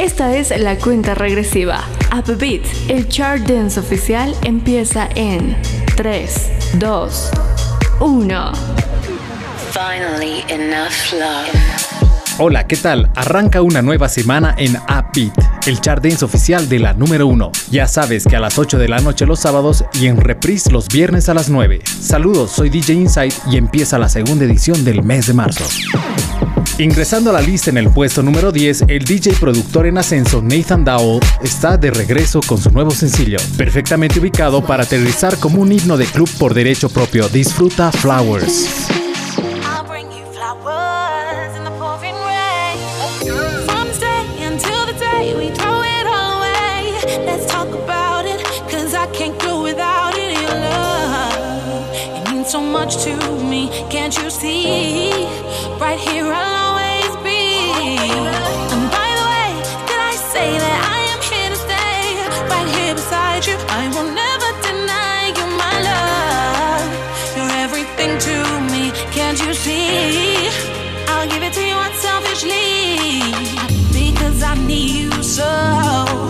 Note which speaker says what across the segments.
Speaker 1: Esta es la cuenta regresiva. Upbeat, el chart dance oficial empieza en 3, 2, 1.
Speaker 2: Finally enough love.
Speaker 3: Hola, ¿qué tal? Arranca una nueva semana en Upbeat, el chart dance oficial de la número 1. Ya sabes que a las 8 de la noche los sábados y en reprise los viernes a las 9. Saludos, soy DJ Insight y empieza la segunda edición del mes de marzo. Ingresando a la lista en el puesto número 10, el DJ productor en ascenso Nathan Dowell está de regreso con su nuevo sencillo, perfectamente ubicado para aterrizar como un himno de club por derecho propio. Disfruta Flowers.
Speaker 4: So much to me. Can't you see? Right here, be. And by the way, did I say that I am here to stay? Right here beside you, I will never deny you my love. You're everything to me, can't you see? I'll give it to you unselfishly because I need you so.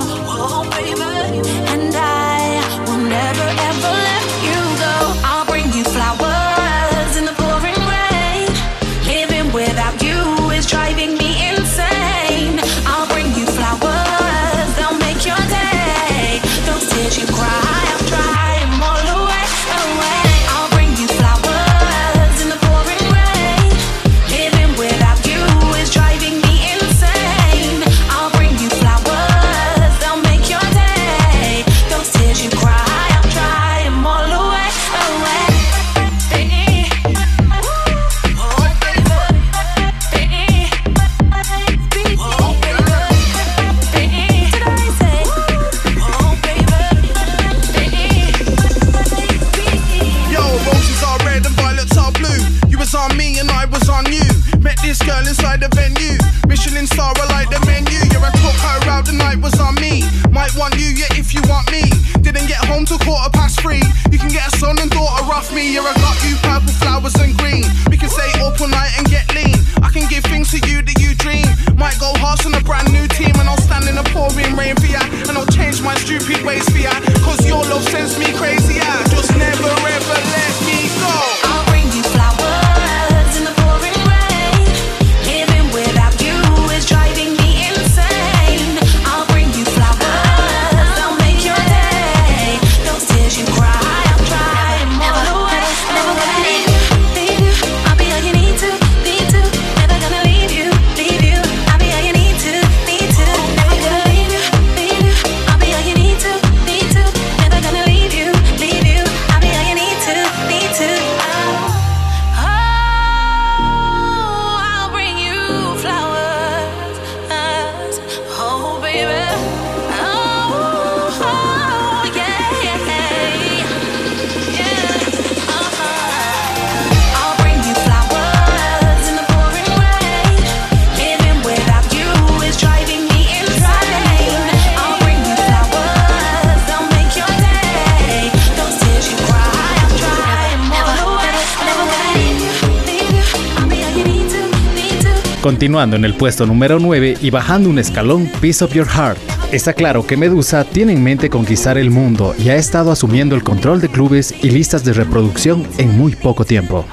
Speaker 3: Continuando en el puesto número 9 y bajando un escalón, Piece of Your Heart. Está claro que Medusa tiene en mente conquistar el mundo y ha estado asumiendo el control de clubes y listas de reproducción en muy poco tiempo.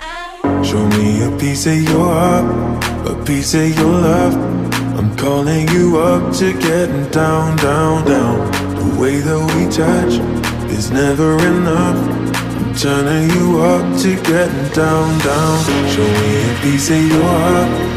Speaker 5: Show me a piece of your heart, a piece of your love. I'm calling you up to getting down, down, down. The way that we touch is never enough. I'm turning you up to getting down, down. Show me a piece of your heart,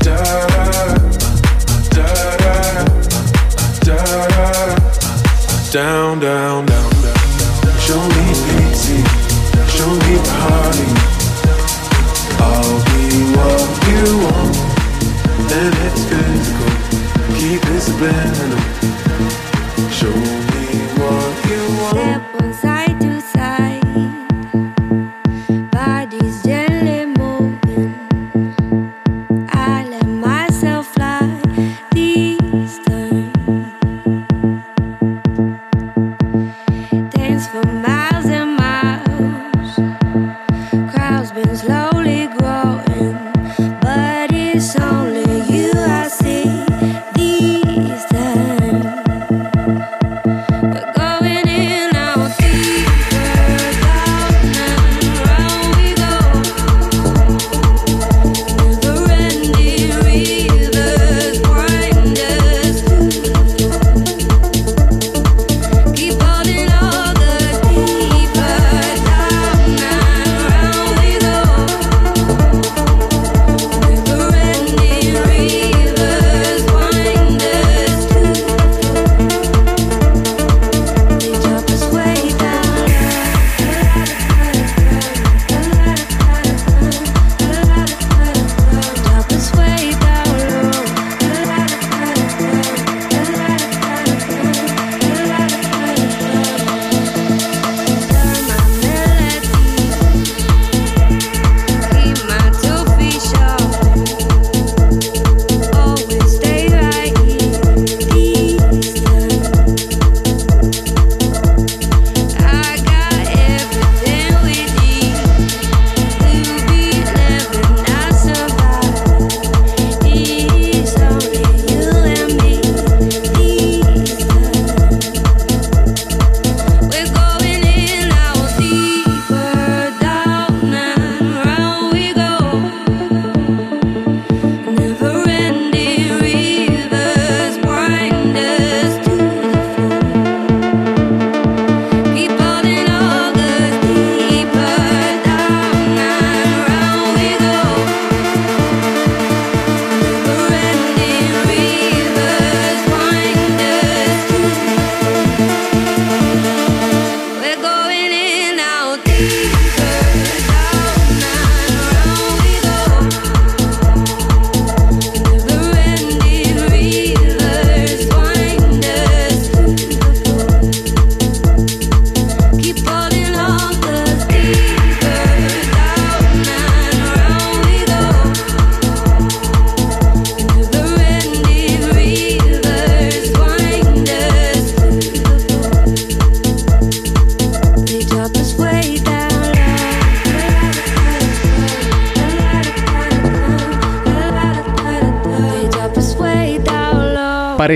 Speaker 5: down, down, down, down. Show me pity, show me party. I'll be what you want, and it's physical. Keep it subliminal. Show me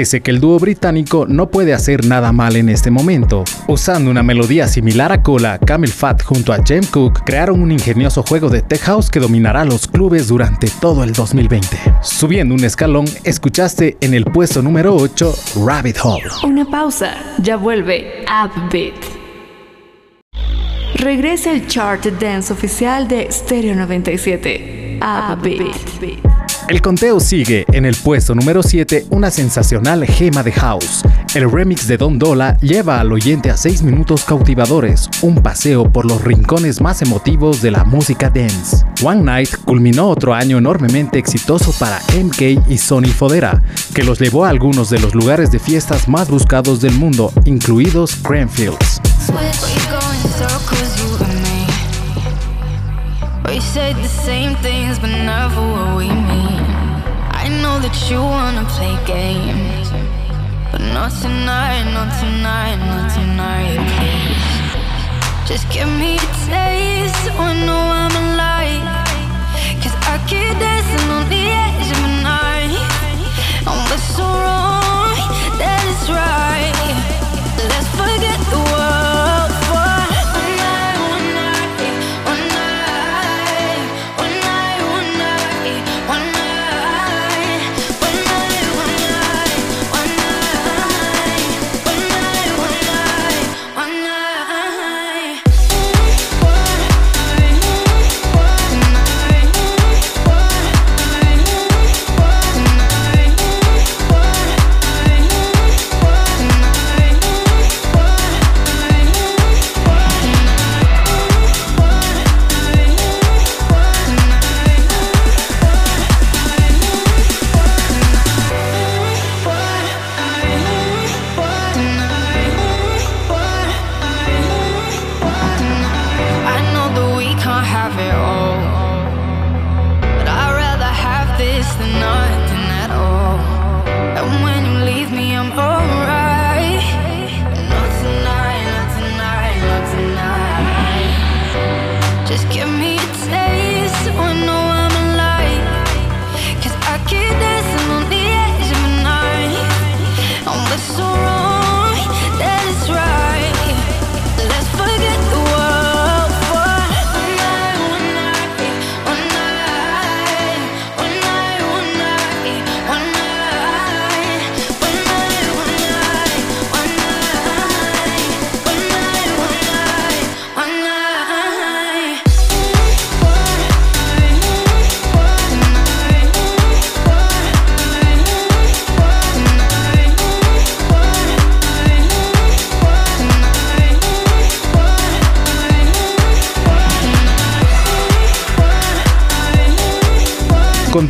Speaker 3: Parece que el dúo británico no puede hacer nada mal en este momento. Usando una melodía similar a Cola, Camel Fat junto a James Cook crearon un ingenioso juego de tech house que dominará los clubes durante todo el 2020. Subiendo un escalón, escuchaste en el puesto número 8 Rabbit Hole.
Speaker 1: Una pausa, ya vuelve Upbeat. Regresa el chart dance oficial de Stereo 97. Upbeat.
Speaker 3: El conteo sigue en el puesto número 7 una sensacional gema de house. El remix de Don Dola lleva al oyente a 6 minutos cautivadores, un paseo por los rincones más emotivos de la música dance. One Night culminó otro año enormemente exitoso para MK y Sony Fodera, que los llevó a algunos de los lugares de fiestas más buscados del mundo, incluidos Cranfields. We
Speaker 6: go in circles, you and me. We said the same things, but never what we mean. I know that you wanna play games, but not tonight, not tonight, not tonight, please. Just give me a taste so I know I'm alive. Cause I keep dancing on the edge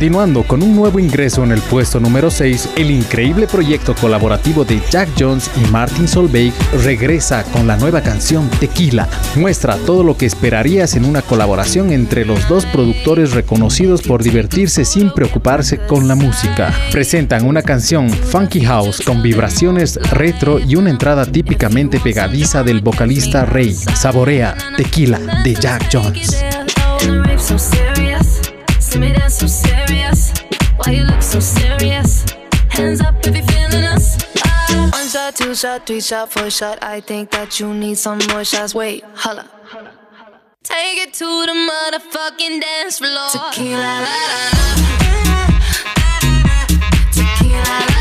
Speaker 3: Continuando con un nuevo ingreso en el puesto número 6, el increíble proyecto colaborativo de Jack Jones y Martin Solveig regresa con la nueva canción Tequila. Muestra todo lo que esperarías en una colaboración entre los dos productores reconocidos por divertirse sin preocuparse con la música. Presentan una canción funky house con vibraciones retro y una entrada típicamente pegadiza del vocalista Rey. Saborea Tequila de Jack Jones.
Speaker 7: So serious. See me dance so serious. Why you look so serious? Hands up if you're feeling us. Ah.
Speaker 8: One shot, two shot, three shot, four shot. I think that you need some more shots. Wait, holla.
Speaker 7: Take it to the motherfucking dance floor. Tequila, la, la, la. Tequila, la, la,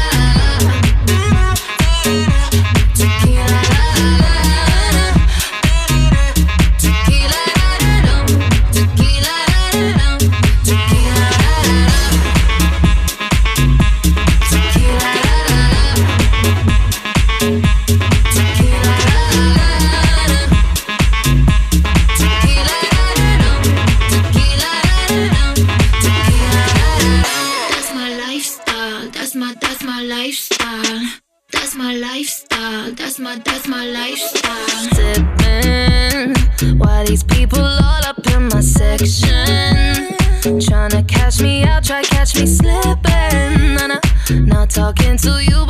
Speaker 8: people all up in my
Speaker 7: section.
Speaker 8: Tryna catch me out, try catch me
Speaker 7: slipping. Nah, nah.
Speaker 8: Not talking to
Speaker 7: you,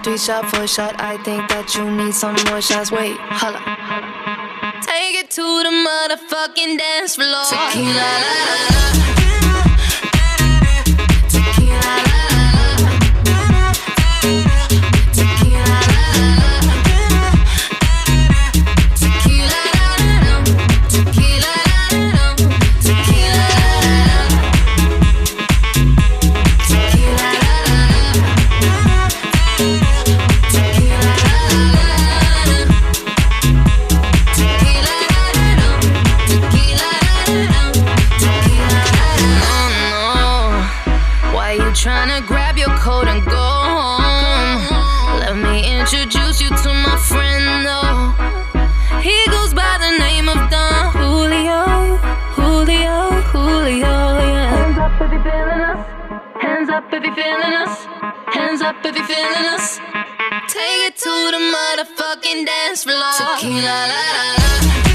Speaker 8: shot, two shot, three shot, four shot. I think that you need some more shots. Wait, holla.
Speaker 7: Take it to the motherfucking dance floor. Tequila, la, la, la. If you're feeling us. Hands up if you're feeling us. Hands hands up if you're feeling us. Take it to the motherfucking dance floor. Tequila, la, la, la.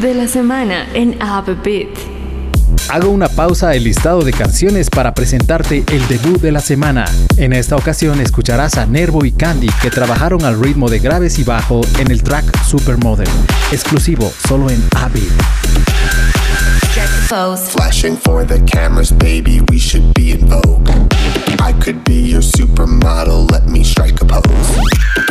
Speaker 1: De la semana en Upbeat.
Speaker 3: Hago una pausa el listado de canciones para presentarte el debut de la semana. En esta ocasión escucharás a Nervo y Candy que trabajaron al ritmo de graves y bajo en el track Supermodel, exclusivo solo en Upbeat.
Speaker 9: Flashing for the cameras, baby, we should be in vogue. I could be your supermodel, let me strike a pose.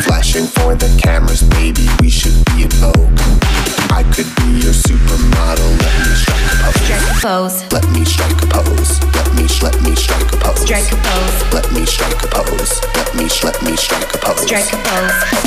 Speaker 9: Flashing for the cameras, baby, we should be in vogue. I could be your supermodel, let me strike a pose. Strike a
Speaker 10: pose.
Speaker 9: Let me strike a pose. Let me let me strike a pose. Strike a
Speaker 10: pose.
Speaker 9: Let me strike a pose. Let me let me strike a pose. Strike a
Speaker 10: pose.
Speaker 9: strike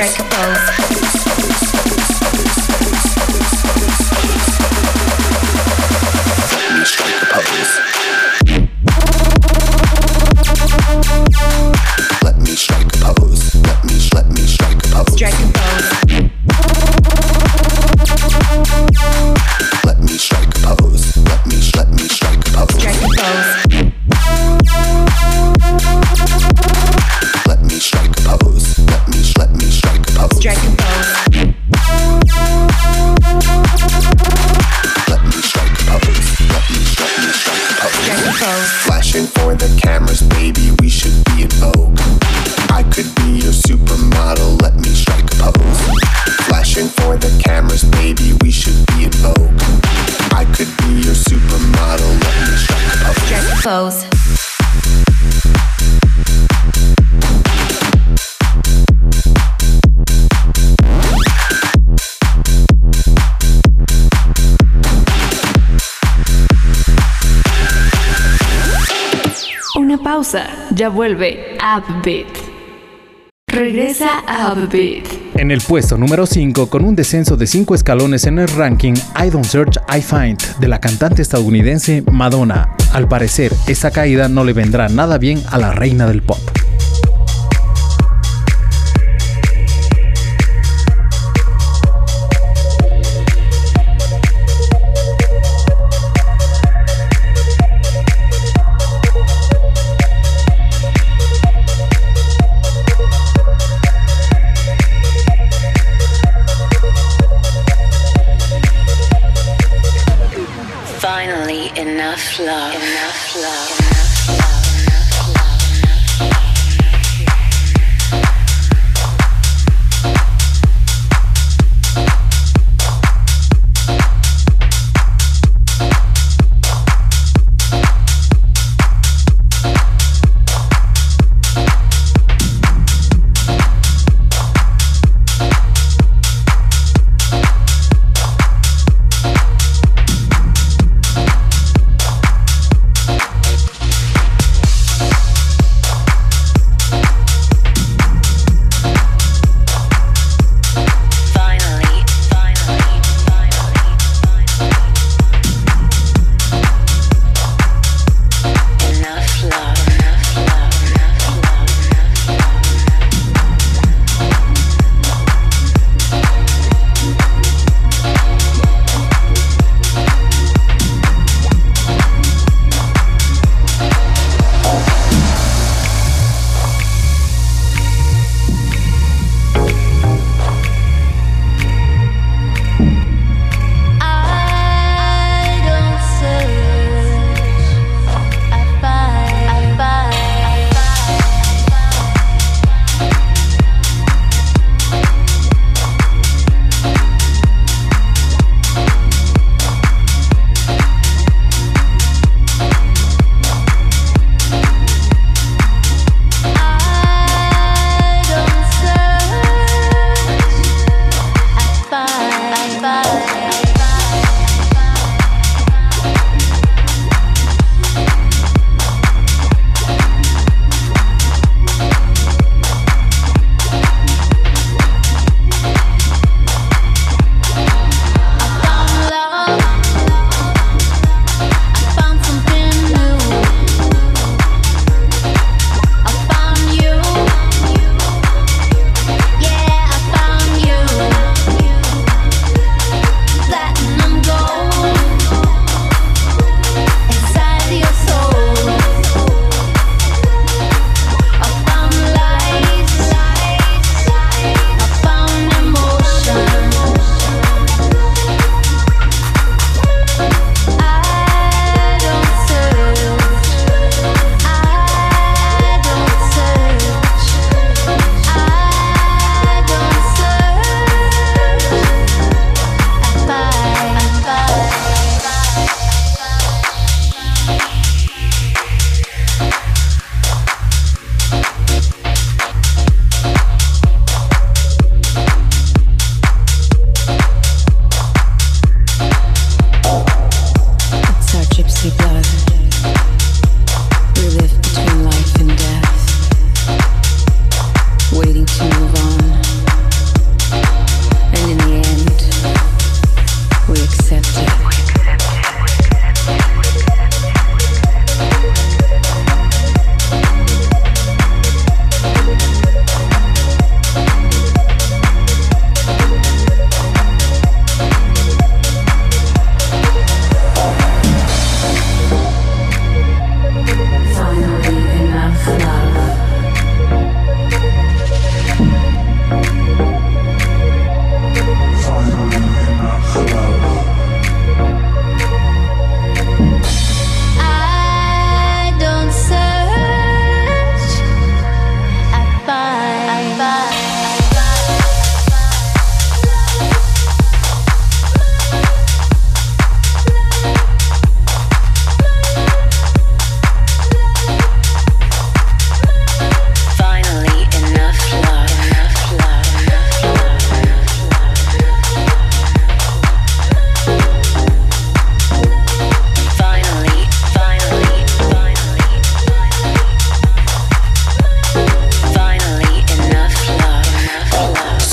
Speaker 9: Drake.
Speaker 1: Ya vuelve Upbeat. Regresa a Upbeat.
Speaker 3: En el puesto número 5, con un descenso de 5 escalones en el ranking, I Don't Search, I Find, de la cantante estadounidense Madonna. Al parecer, esta caída no le vendrá nada bien a la reina del pop.
Speaker 2: Enough love. Enough love.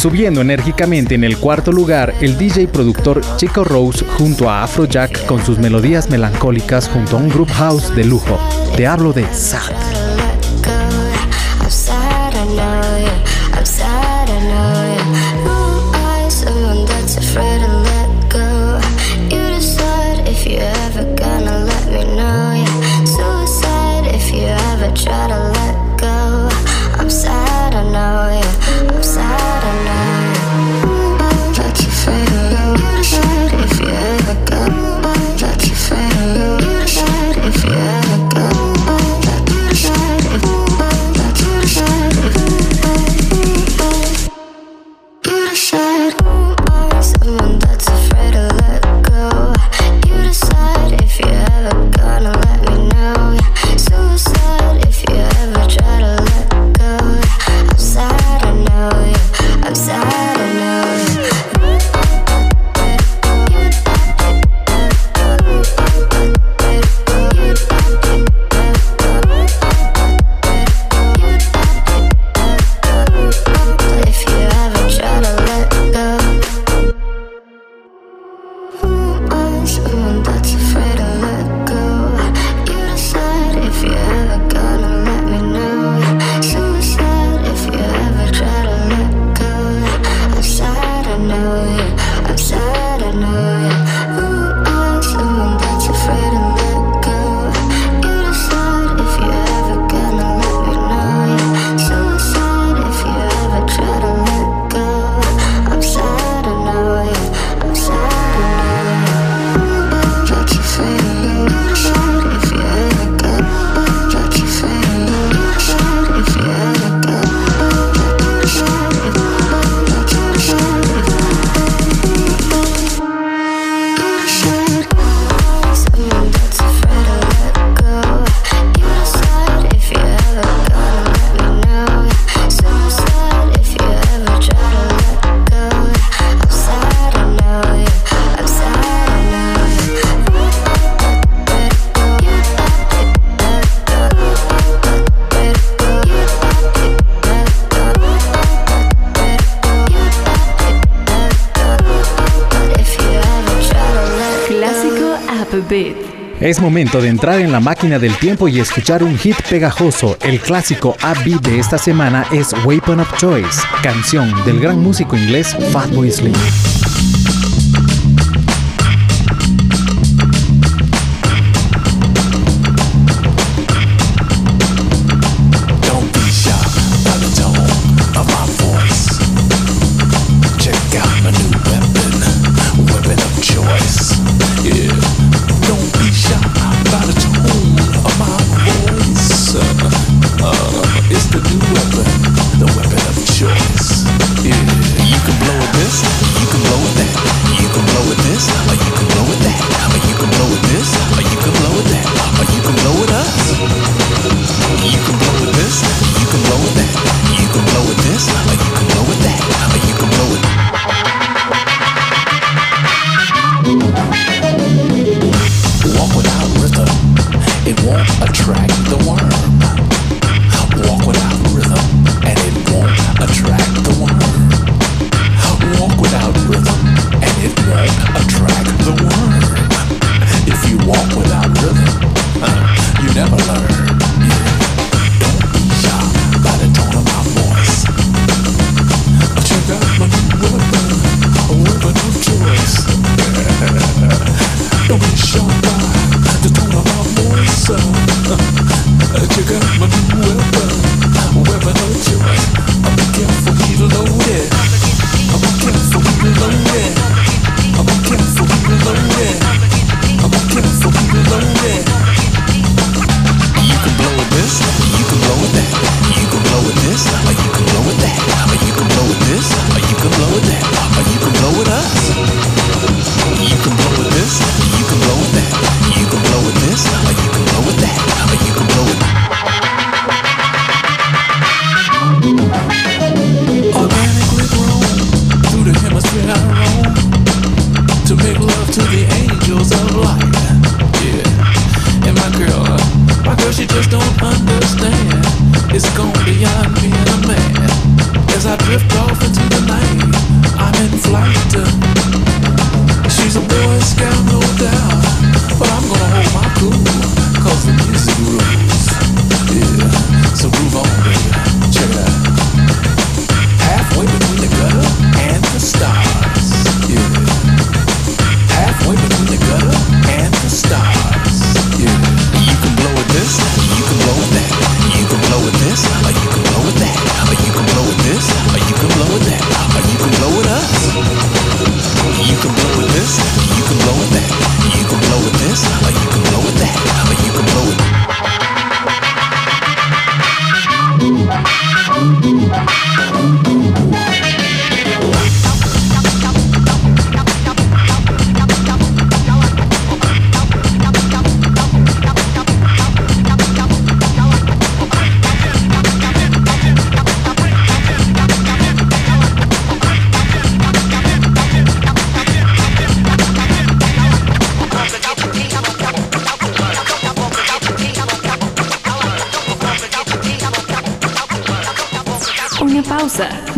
Speaker 3: Subiendo enérgicamente en el cuarto lugar, el DJ productor Chico Rose junto a Afrojack con sus melodías melancólicas junto a un group house de lujo. Te hablo de Sad. Es momento de entrar en la máquina del tiempo y escuchar un hit pegajoso. El clásico upbeat de esta semana es Weapon of Choice, canción del gran músico inglés Fatboy Slim.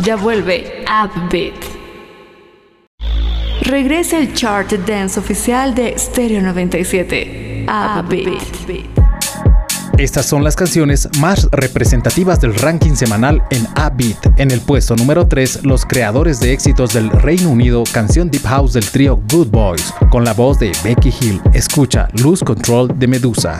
Speaker 1: Ya vuelve Upbeat. Regresa el chart dance oficial de Stereo 97. Upbeat.
Speaker 3: Estas son las canciones más representativas del ranking semanal en A-Beat. En el puesto número 3, los creadores de éxitos del Reino Unido, canción Deep House del trío Good Boys, con la voz de Becky Hill. Escucha Lose Control de Medusa.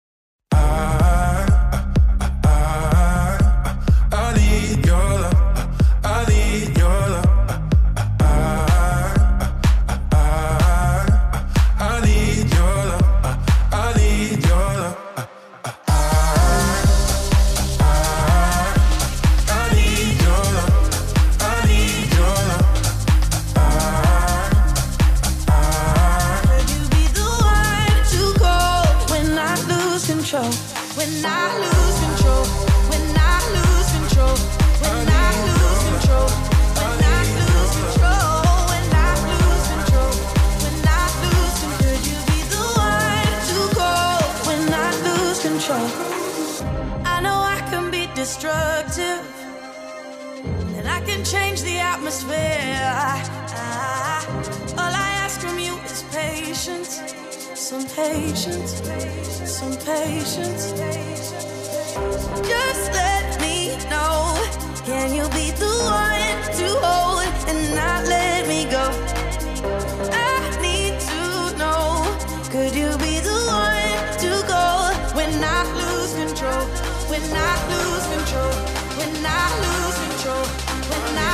Speaker 11: I know I can be destructive, and I can change the atmosphere. I, all I ask from you is patience, some patience, some patience. Just let me know. Can you be the one to hold and not let me go? I need to know. Could you?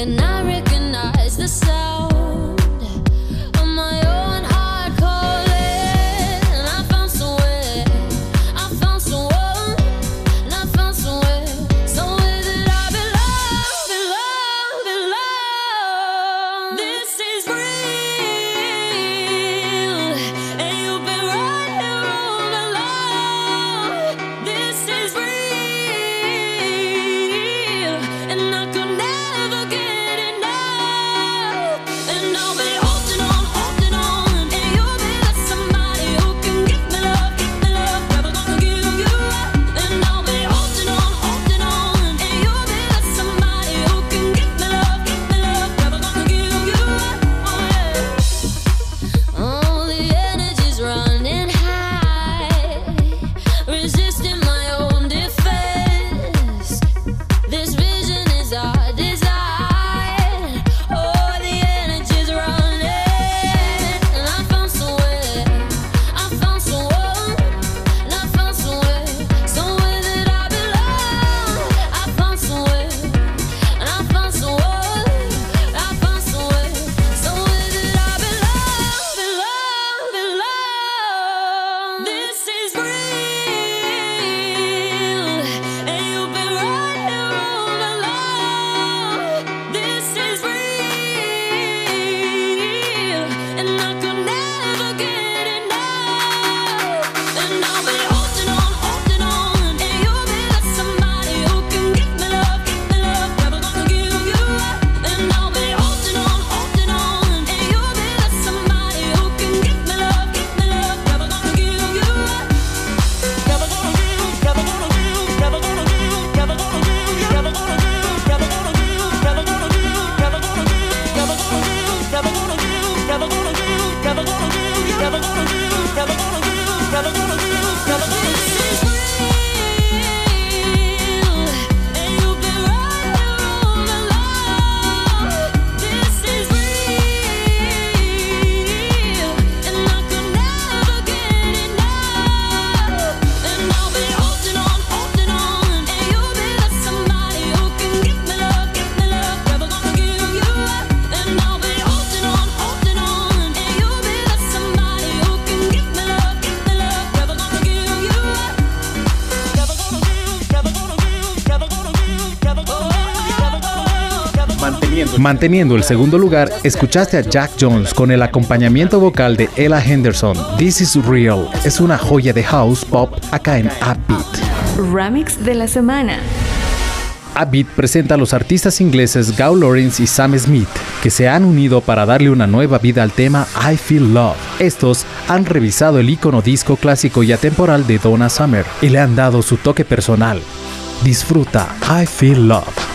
Speaker 7: and I
Speaker 3: Manteniendo el segundo lugar, escuchaste a Jack Jones con el acompañamiento vocal de Ella Henderson. This is Real es una joya de house pop acá en Upbeat.
Speaker 1: Remix de la semana.
Speaker 3: Upbeat presenta a los artistas ingleses Gao Lawrence y Sam Smith, que se han unido para darle una nueva vida al tema I Feel Love. Estos han revisado el icono disco clásico y atemporal de Donna Summer y le han dado su toque personal. Disfruta I Feel Love.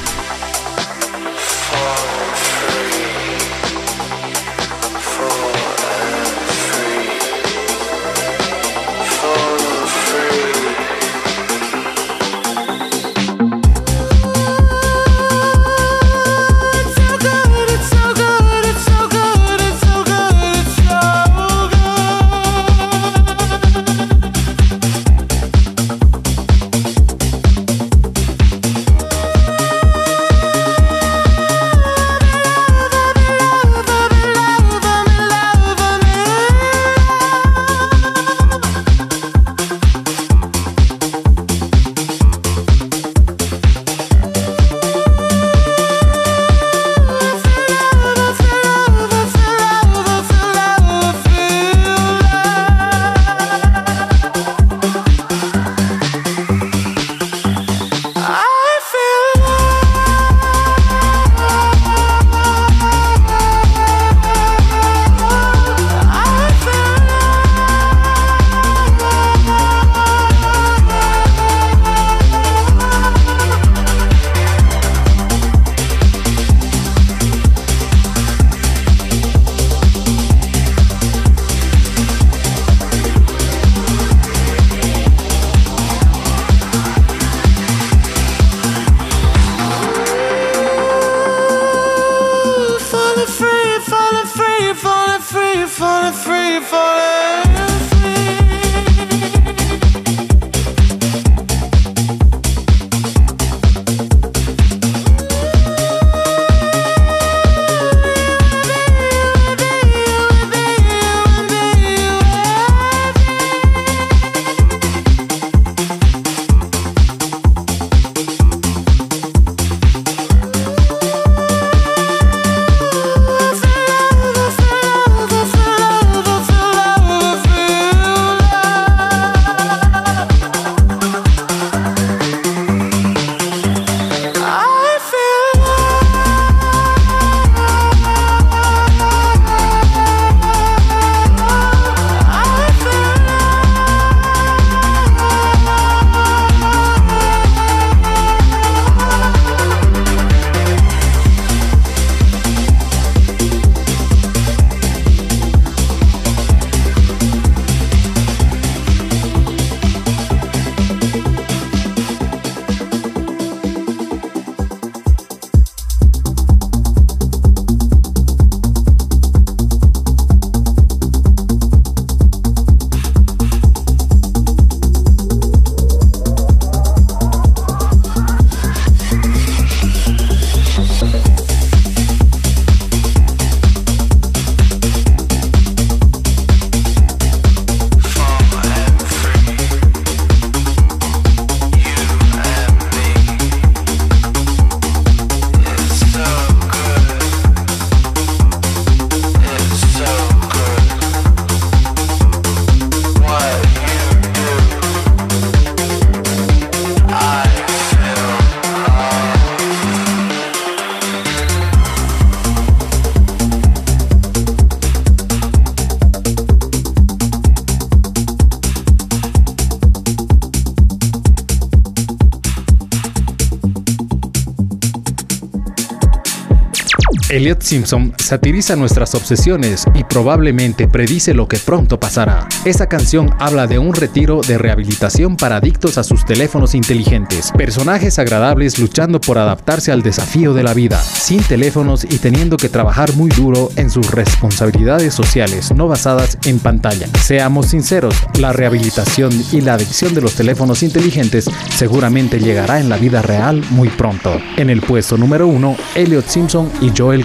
Speaker 3: Elliot Simpson satiriza nuestras obsesiones y probablemente predice lo que pronto pasará. Esa canción habla de un retiro de rehabilitación para adictos a sus teléfonos inteligentes, personajes agradables luchando por adaptarse al desafío de la vida, sin teléfonos y teniendo que trabajar muy duro en sus responsabilidades sociales no basadas en pantalla. Seamos sinceros, la rehabilitación y la adicción de los teléfonos inteligentes seguramente llegará en la vida real muy pronto. En el puesto número uno, Elliot Simpson y Joel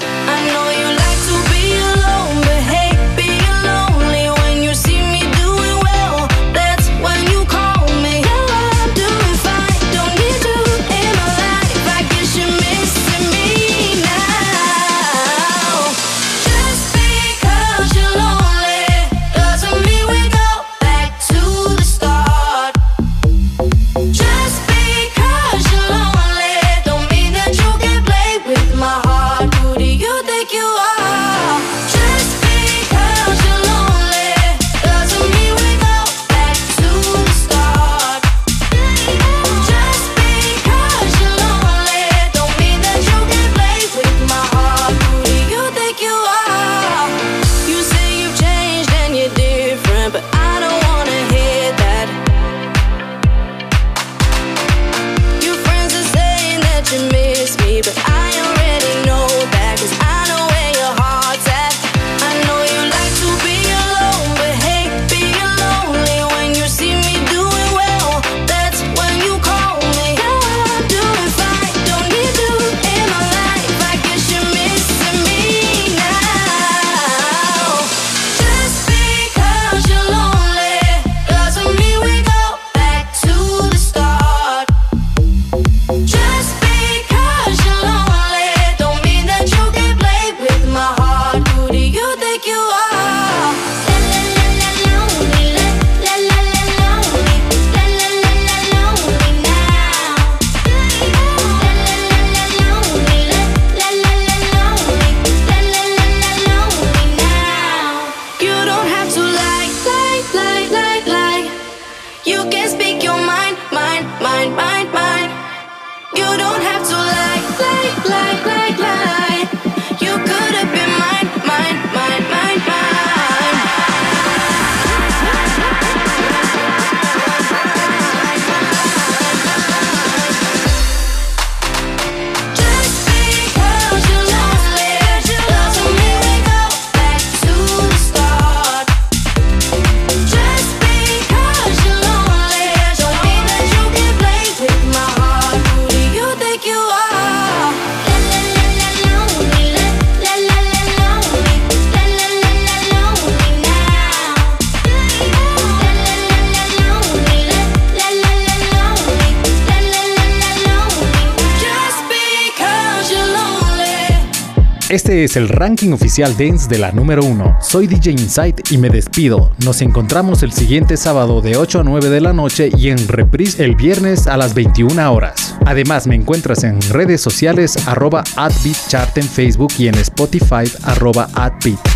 Speaker 3: Es el ranking oficial dance de la número 1. Soy DJ Insight y me despido. Nos encontramos el siguiente sábado de 8 a 9 de la noche y en reprise el viernes a las 21 horas. Además me encuentras en redes sociales arroba adbeatchart en Facebook y en Spotify arroba.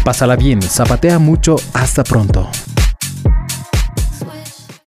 Speaker 3: Pásala bien, zapatea mucho, hasta pronto.